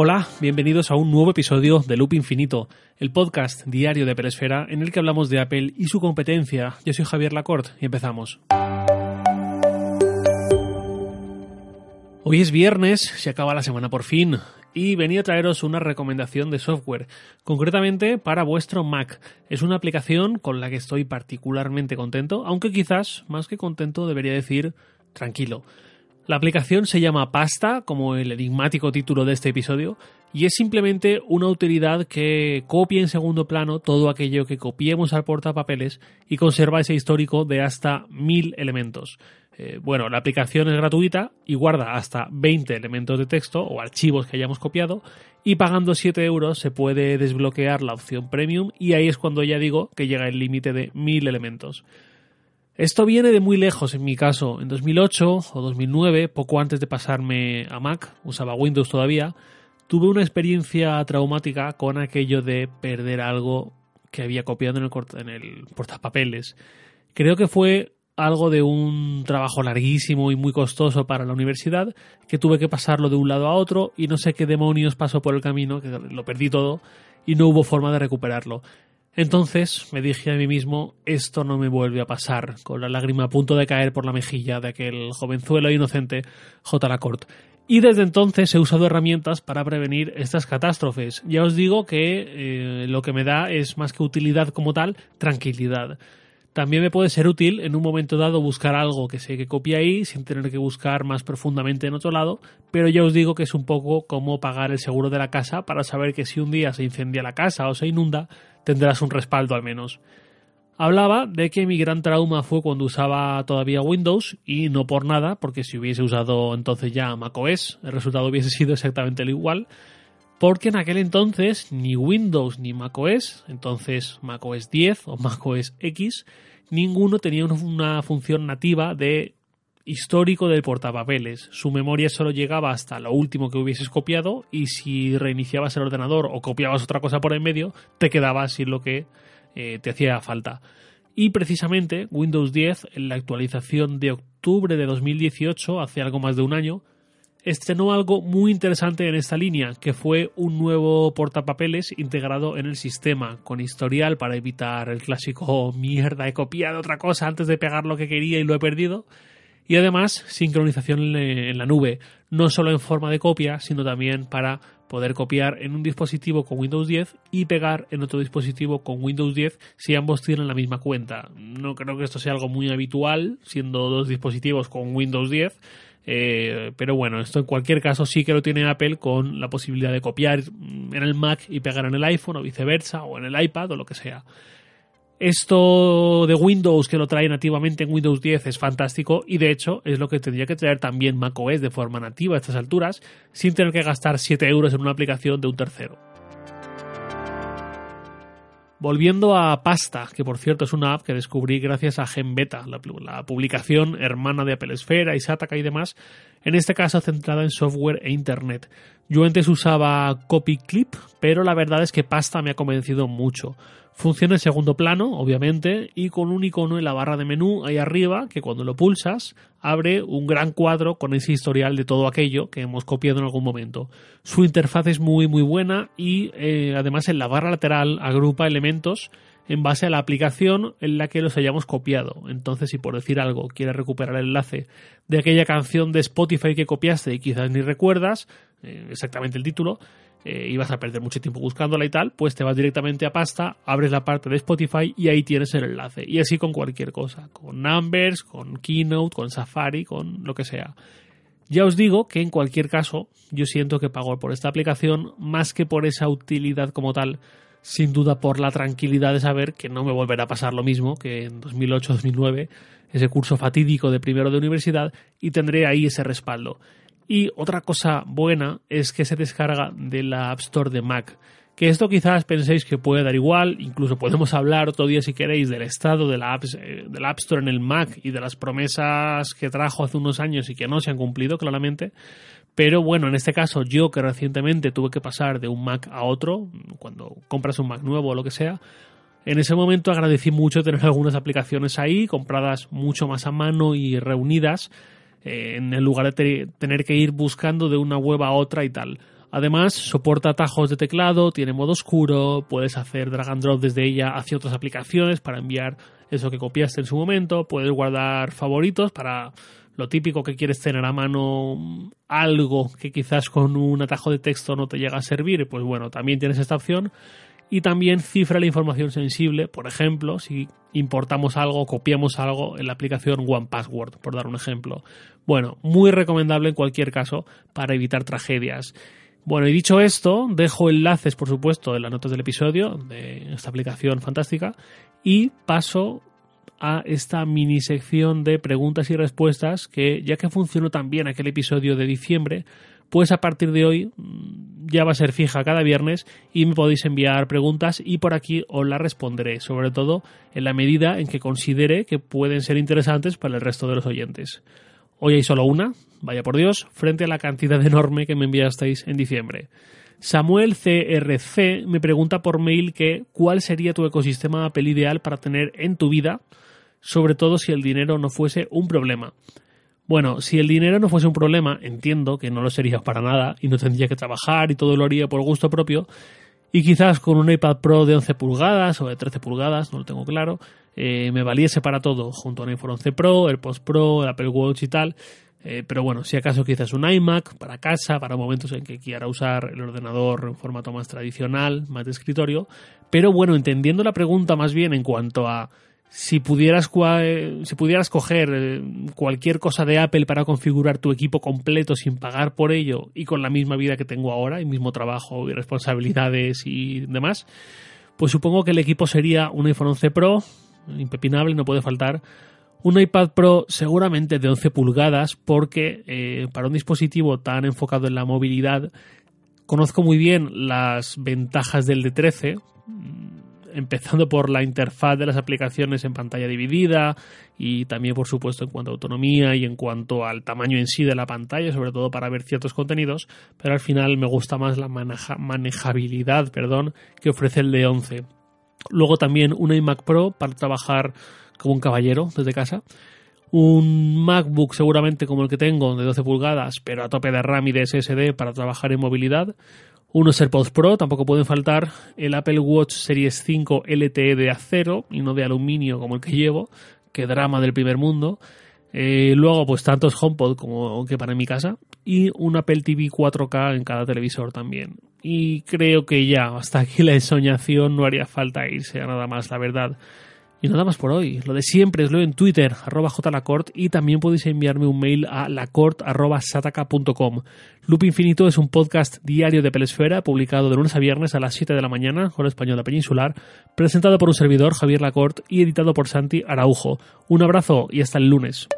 Hola, bienvenidos a un nuevo episodio de Loop Infinito, el podcast diario de Peresfera en el que hablamos de Apple y su competencia. Yo soy Javier Lacorte y empezamos. Hoy es viernes, se acaba la semana por fin, y venía a traeros una recomendación de software, concretamente para vuestro Mac. Es una aplicación con la que estoy particularmente contento, aunque quizás, más que contento, debería decir tranquilo. La aplicación se llama Pasta, como el enigmático título de este episodio, y es simplemente una utilidad que copia en segundo plano todo aquello que copiemos al portapapeles y conserva ese histórico de hasta mil elementos. Eh, bueno, la aplicación es gratuita y guarda hasta 20 elementos de texto o archivos que hayamos copiado y pagando 7 euros se puede desbloquear la opción premium y ahí es cuando ya digo que llega el límite de mil elementos. Esto viene de muy lejos en mi caso. En 2008 o 2009, poco antes de pasarme a Mac, usaba Windows todavía, tuve una experiencia traumática con aquello de perder algo que había copiado en el, en el portapapeles. Creo que fue algo de un trabajo larguísimo y muy costoso para la universidad, que tuve que pasarlo de un lado a otro y no sé qué demonios pasó por el camino, que lo perdí todo y no hubo forma de recuperarlo. Entonces me dije a mí mismo, esto no me vuelve a pasar, con la lágrima a punto de caer por la mejilla de aquel jovenzuelo inocente J. Lacorte. Y desde entonces he usado herramientas para prevenir estas catástrofes. Ya os digo que eh, lo que me da es más que utilidad como tal, tranquilidad. También me puede ser útil en un momento dado buscar algo que sé que copia ahí sin tener que buscar más profundamente en otro lado, pero ya os digo que es un poco como pagar el seguro de la casa para saber que si un día se incendia la casa o se inunda, tendrás un respaldo al menos. Hablaba de que mi gran trauma fue cuando usaba todavía Windows y no por nada, porque si hubiese usado entonces ya macOS, el resultado hubiese sido exactamente el igual, porque en aquel entonces ni Windows ni macOS, entonces macOS 10 o macOS X, ninguno tenía una función nativa de histórico del portapapeles. Su memoria solo llegaba hasta lo último que hubieses copiado y si reiniciabas el ordenador o copiabas otra cosa por en medio, te quedabas sin lo que eh, te hacía falta. Y precisamente Windows 10, en la actualización de octubre de 2018, hace algo más de un año, estrenó algo muy interesante en esta línea, que fue un nuevo portapapeles integrado en el sistema, con historial para evitar el clásico mierda, he copiado otra cosa antes de pegar lo que quería y lo he perdido y además sincronización en la nube, no solo en forma de copia, sino también para poder copiar en un dispositivo con Windows 10 y pegar en otro dispositivo con Windows 10 si ambos tienen la misma cuenta. No creo que esto sea algo muy habitual, siendo dos dispositivos con Windows 10. Eh, pero bueno, esto en cualquier caso sí que lo tiene Apple con la posibilidad de copiar en el Mac y pegar en el iPhone o viceversa, o en el iPad o lo que sea. Esto de Windows que lo trae nativamente en Windows 10 es fantástico y de hecho es lo que tendría que traer también macOS de forma nativa a estas alturas sin tener que gastar 7 euros en una aplicación de un tercero. Volviendo a Pasta, que por cierto es una app que descubrí gracias a GenBeta, la, la publicación hermana de Apple Esfera y Sataka y demás, en este caso centrada en software e internet. Yo antes usaba CopyClip, pero la verdad es que Pasta me ha convencido mucho. Funciona en segundo plano, obviamente, y con un icono en la barra de menú ahí arriba que cuando lo pulsas abre un gran cuadro con ese historial de todo aquello que hemos copiado en algún momento. Su interfaz es muy muy buena y eh, además en la barra lateral agrupa elementos en base a la aplicación en la que los hayamos copiado. Entonces, si por decir algo quieres recuperar el enlace de aquella canción de Spotify que copiaste y quizás ni recuerdas eh, exactamente el título, eh, y a perder mucho tiempo buscándola y tal, pues te vas directamente a pasta, abres la parte de Spotify y ahí tienes el enlace. Y así con cualquier cosa, con Numbers, con Keynote, con Safari, con lo que sea. Ya os digo que en cualquier caso yo siento que pago por esta aplicación más que por esa utilidad como tal, sin duda por la tranquilidad de saber que no me volverá a pasar lo mismo que en 2008-2009, ese curso fatídico de primero de universidad, y tendré ahí ese respaldo. Y otra cosa buena es que se descarga de la App Store de Mac. Que esto quizás penséis que puede dar igual, incluso podemos hablar otro día si queréis del estado de la, App, eh, App Store en el Mac y de las promesas que trajo hace unos años y que no se han cumplido claramente. Pero bueno, en este caso yo que recientemente tuve que pasar de un Mac a otro, cuando compras un Mac nuevo o lo que sea, en ese momento agradecí mucho tener algunas aplicaciones ahí, compradas mucho más a mano y reunidas, eh, en el lugar de tener que ir buscando de una web a otra y tal. Además, soporta atajos de teclado, tiene modo oscuro, puedes hacer drag and drop desde ella hacia otras aplicaciones para enviar eso que copiaste en su momento, puedes guardar favoritos para lo típico que quieres tener a mano algo que quizás con un atajo de texto no te llega a servir, pues bueno, también tienes esta opción. Y también cifra la información sensible, por ejemplo, si importamos algo, copiamos algo en la aplicación One Password, por dar un ejemplo. Bueno, muy recomendable en cualquier caso para evitar tragedias. Bueno, y dicho esto, dejo enlaces, por supuesto, en las notas del episodio de esta aplicación fantástica y paso a esta mini sección de preguntas y respuestas que, ya que funcionó tan bien aquel episodio de diciembre, pues a partir de hoy ya va a ser fija cada viernes y me podéis enviar preguntas y por aquí os las responderé, sobre todo en la medida en que considere que pueden ser interesantes para el resto de los oyentes. Hoy hay solo una, vaya por Dios, frente a la cantidad enorme que me enviasteis en diciembre. Samuel CRC me pregunta por mail que cuál sería tu ecosistema Apple ideal para tener en tu vida, sobre todo si el dinero no fuese un problema. Bueno, si el dinero no fuese un problema, entiendo que no lo sería para nada y no tendría que trabajar y todo lo haría por gusto propio. Y quizás con un iPad Pro de 11 pulgadas o de 13 pulgadas, no lo tengo claro, eh, me valiese para todo, junto a un iPhone 11 Pro, AirPods Pro, el Apple Watch y tal. Eh, pero bueno, si acaso quizás un iMac para casa, para momentos en que quiera usar el ordenador en formato más tradicional, más de escritorio. Pero bueno, entendiendo la pregunta más bien en cuanto a si pudieras, si pudieras coger eh, cualquier cosa de Apple para configurar tu equipo completo sin pagar por ello y con la misma vida que tengo ahora, y mismo trabajo y responsabilidades y demás, pues supongo que el equipo sería un iPhone 11 Pro, impepinable, no puede faltar, un iPad Pro seguramente de 11 pulgadas porque eh, para un dispositivo tan enfocado en la movilidad conozco muy bien las ventajas del de 13 empezando por la interfaz de las aplicaciones en pantalla dividida y también por supuesto en cuanto a autonomía y en cuanto al tamaño en sí de la pantalla, sobre todo para ver ciertos contenidos, pero al final me gusta más la manejabilidad perdón, que ofrece el de 11. Luego también un iMac Pro para trabajar como un caballero desde casa. Un MacBook seguramente como el que tengo de 12 pulgadas, pero a tope de RAM y de SSD para trabajar en movilidad unos AirPods Pro, tampoco pueden faltar el Apple Watch Series 5 LTE de acero y no de aluminio como el que llevo, que drama del primer mundo. Eh, luego, pues tantos HomePod como que para mi casa y un Apple TV 4K en cada televisor también. Y creo que ya, hasta aquí la ensoñación, no haría falta irse a nada más, la verdad. Y nada más por hoy. Lo de siempre es lo en Twitter, arroba jlacort, y también podéis enviarme un mail a lacort.sataka.com. Loop Infinito es un podcast diario de Pelesfera, publicado de lunes a viernes a las 7 de la mañana, hora española peninsular, presentado por un servidor, Javier Lacort, y editado por Santi Araujo. Un abrazo y hasta el lunes.